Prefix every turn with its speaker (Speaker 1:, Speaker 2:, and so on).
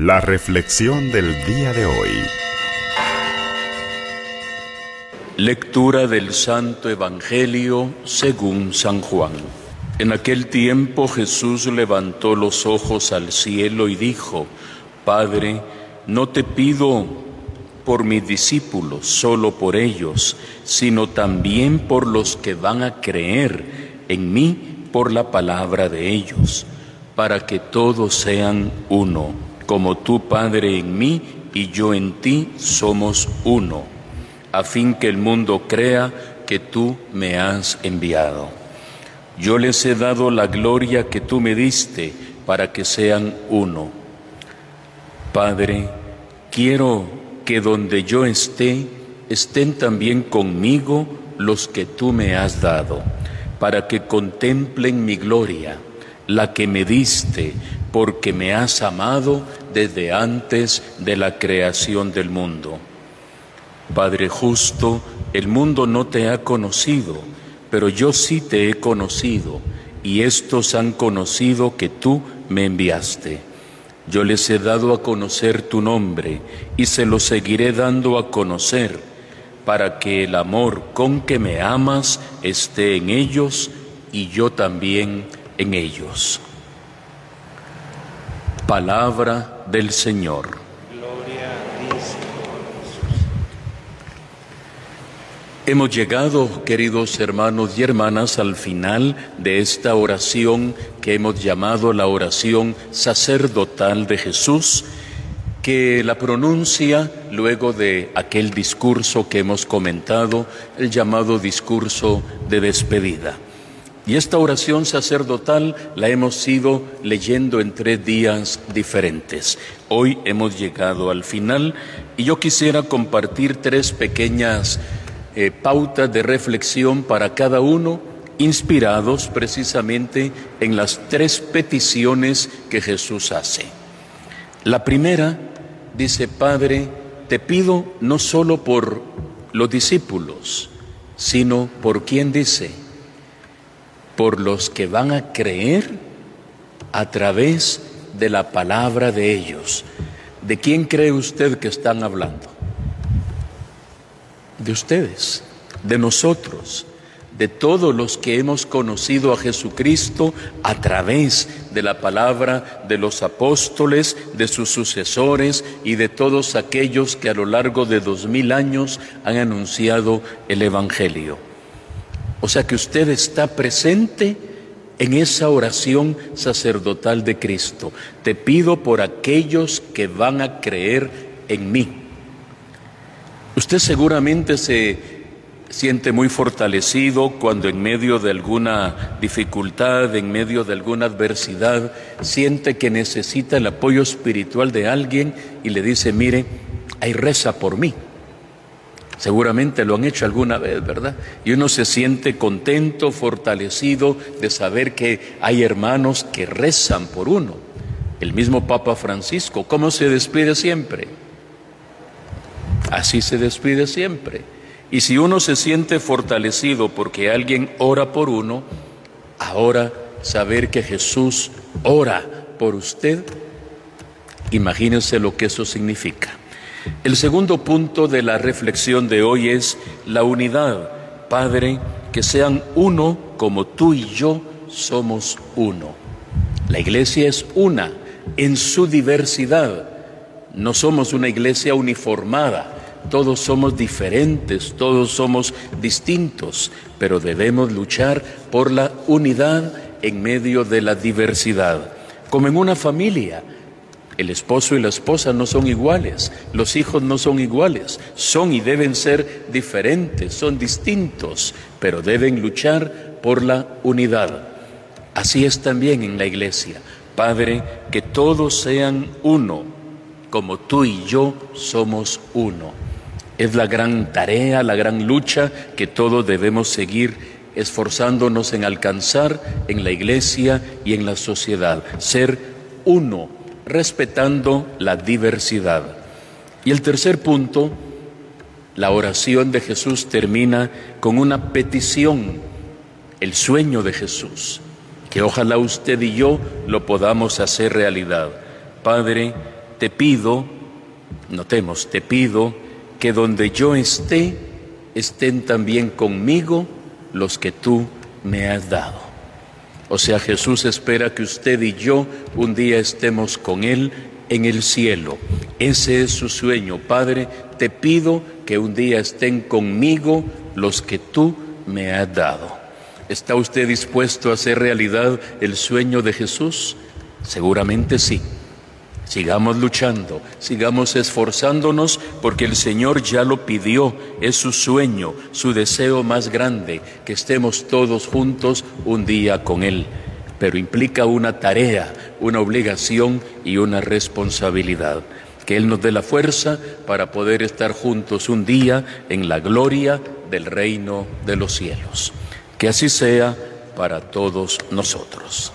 Speaker 1: La reflexión del día de hoy.
Speaker 2: Lectura del Santo Evangelio según San Juan. En aquel tiempo Jesús levantó los ojos al cielo y dijo, Padre, no te pido por mis discípulos, solo por ellos, sino también por los que van a creer en mí por la palabra de ellos, para que todos sean uno como tú, Padre, en mí y yo en ti somos uno, a fin que el mundo crea que tú me has enviado. Yo les he dado la gloria que tú me diste para que sean uno. Padre, quiero que donde yo esté, estén también conmigo los que tú me has dado, para que contemplen mi gloria, la que me diste, porque me has amado desde antes de la creación del mundo. Padre justo, el mundo no te ha conocido, pero yo sí te he conocido, y estos han conocido que tú me enviaste. Yo les he dado a conocer tu nombre, y se lo seguiré dando a conocer, para que el amor con que me amas esté en ellos y yo también en ellos. Palabra del Señor. Hemos llegado, queridos hermanos y hermanas, al final de esta oración que hemos llamado la oración sacerdotal de Jesús, que la pronuncia luego de aquel discurso que hemos comentado, el llamado discurso de despedida. Y esta oración sacerdotal la hemos ido leyendo en tres días diferentes. Hoy hemos llegado al final y yo quisiera compartir tres pequeñas eh, pautas de reflexión para cada uno, inspirados precisamente en las tres peticiones que Jesús hace. La primera dice, Padre, te pido no solo por los discípulos, sino por quien dice, por los que van a creer a través de la palabra de ellos. ¿De quién cree usted que están hablando? De ustedes, de nosotros, de todos los que hemos conocido a Jesucristo a través de la palabra de los apóstoles, de sus sucesores y de todos aquellos que a lo largo de dos mil años han anunciado el Evangelio. O sea que usted está presente en esa oración sacerdotal de Cristo. Te pido por aquellos que van a creer en mí. Usted seguramente se siente muy fortalecido cuando en medio de alguna dificultad, en medio de alguna adversidad, siente que necesita el apoyo espiritual de alguien y le dice, mire, hay reza por mí. Seguramente lo han hecho alguna vez, ¿verdad? Y uno se siente contento, fortalecido de saber que hay hermanos que rezan por uno. El mismo Papa Francisco, ¿cómo se despide siempre? Así se despide siempre. Y si uno se siente fortalecido porque alguien ora por uno, ahora saber que Jesús ora por usted, imagínense lo que eso significa. El segundo punto de la reflexión de hoy es la unidad. Padre, que sean uno como tú y yo somos uno. La iglesia es una en su diversidad. No somos una iglesia uniformada. Todos somos diferentes, todos somos distintos, pero debemos luchar por la unidad en medio de la diversidad. Como en una familia, el esposo y la esposa no son iguales, los hijos no son iguales, son y deben ser diferentes, son distintos, pero deben luchar por la unidad. Así es también en la iglesia. Padre, que todos sean uno, como tú y yo somos uno. Es la gran tarea, la gran lucha que todos debemos seguir esforzándonos en alcanzar en la iglesia y en la sociedad, ser uno respetando la diversidad. Y el tercer punto, la oración de Jesús termina con una petición, el sueño de Jesús, que ojalá usted y yo lo podamos hacer realidad. Padre, te pido, notemos, te pido que donde yo esté, estén también conmigo los que tú me has dado. O sea, Jesús espera que usted y yo un día estemos con Él en el cielo. Ese es su sueño. Padre, te pido que un día estén conmigo los que tú me has dado. ¿Está usted dispuesto a hacer realidad el sueño de Jesús? Seguramente sí. Sigamos luchando, sigamos esforzándonos porque el Señor ya lo pidió, es su sueño, su deseo más grande, que estemos todos juntos un día con Él. Pero implica una tarea, una obligación y una responsabilidad. Que Él nos dé la fuerza para poder estar juntos un día en la gloria del reino de los cielos. Que así sea para todos nosotros.